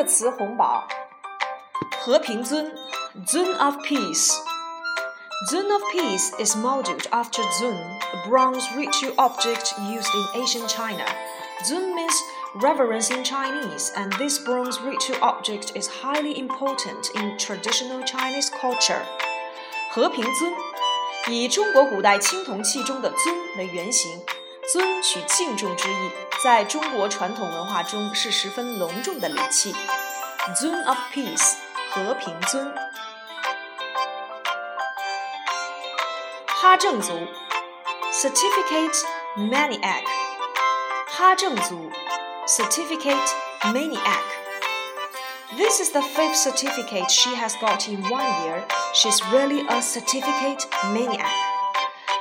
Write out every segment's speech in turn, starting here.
热词红宝，和平尊 （Zun of Peace）。Zun of Peace is modeled after Zun, a bronze ritual object used in ancient China. Zun means reverence in Chinese, and this bronze ritual object is highly important in traditional Chinese culture. 和平尊以中国古代青铜器中的“尊”为原型，“尊”取敬重之意。在中国传统文化中是十分隆重的礼器。Zun of Peace，和平尊。哈证族，Certificate Maniac，哈证族，Certificate Maniac。This is the fifth certificate she has got in one year. She's really a certificate maniac.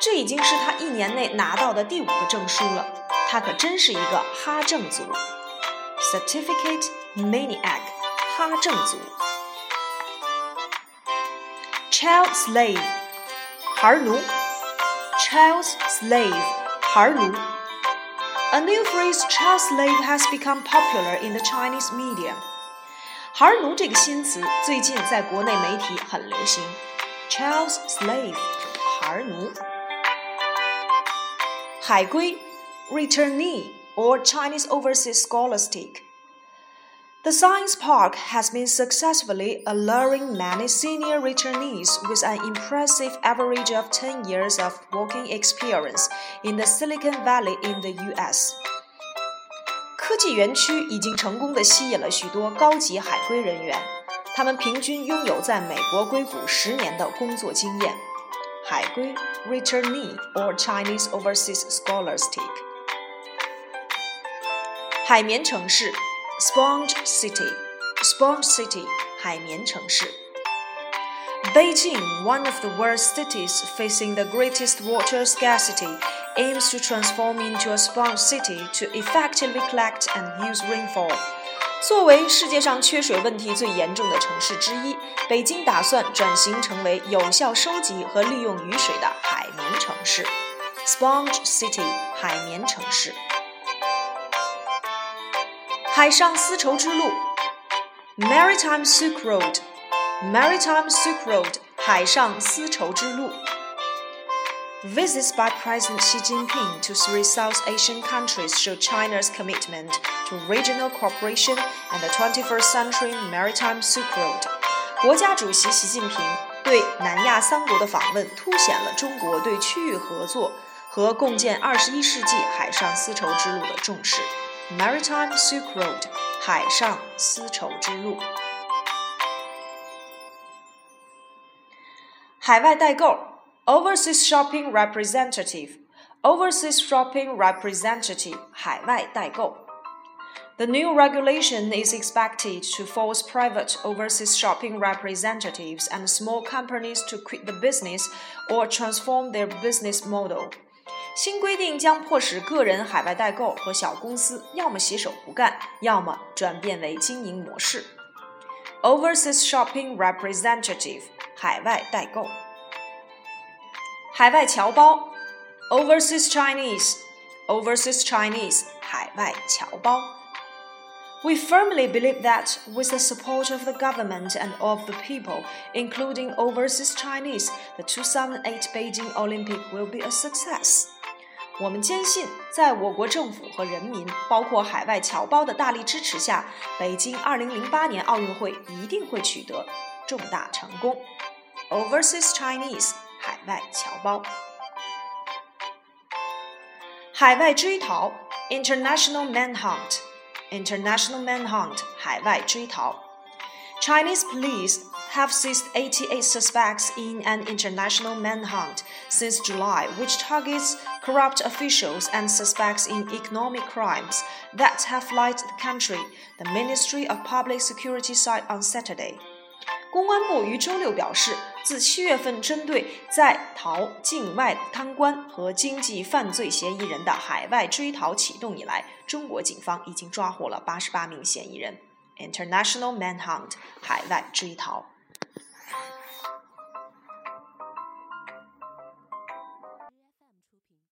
这已经是她一年内拿到的第五个证书了。他可真是一个哈证族，certificate maniac，哈证族，child slave，孩奴，child slave，孩奴。A new phrase child slave has become popular in the Chinese media. media。孩奴这个新词最近在国内媒体很流行，child slave，孩奴。海归。，returnee or Chinese overseas scholastic。The science park has been successfully alluring many senior returnees with an impressive average of 10 years of working experience in the Silicon Valley in the US. 科技园区已经成功地吸引了许多高级海归人员，他们平均拥有在美国硅谷十年的工作经验。海归 （returnee or Chinese overseas scholastic）。 海绵城市 （sponge city），sponge city，海绵城市。Beijing, one of the world's cities facing the greatest water scarcity, aims to transform into a sponge city to effectively collect and use rainfall. 作为世界上缺水问题最严重的城市之一，北京打算转型成为有效收集和利用雨水的海绵城市 （Sponge City，海绵城市）。 海上丝绸之路 （Maritime Silk Road）。Maritime Silk Road 海上丝绸之路。Visits by President Xi Jinping to three South Asian countries show China's commitment to regional cooperation and the 21st century maritime Silk Road。国家主席习近平对南亚三国的访问，凸显了中国对区域合作和共建二十一世纪海上丝绸之路的重视。 Maritime Silk Road，海上丝绸之路。海外代购 overseas shopping representative overseas shopping representative 海外代购 The new regulation is expected to force private overseas shopping representatives and small companies to quit the business or transform their business model. 新规定将迫使个人海外代购和小公司要么洗手不干，要么转变为经营模式。Overseas shopping representative 海外代购，海外侨胞，overseas Chinese，overseas Chinese，海外侨胞。We firmly believe that with the support of the government and of the people, including overseas Chinese, the 2008 Beijing Olympic will be a success. 我们坚信，在我国政府和人民，包括海外侨胞的大力支持下，北京2008年奥运会一定会取得重大成功。Overseas Chinese，海外侨胞。海外追逃，International Manhunt，International Manhunt，海外追逃。Chinese police have seized 88 suspects in an international manhunt since July, which targets corrupt officials and suspects in economic crimes that have fled the country, the Ministry of Public Security said on Saturday. 公安部于周六表示，自七月份针对在逃境外贪官和经济犯罪嫌疑人的海外追逃启动以来，中国警方已经抓获了八十八名嫌疑人。International manhunt，海外追逃。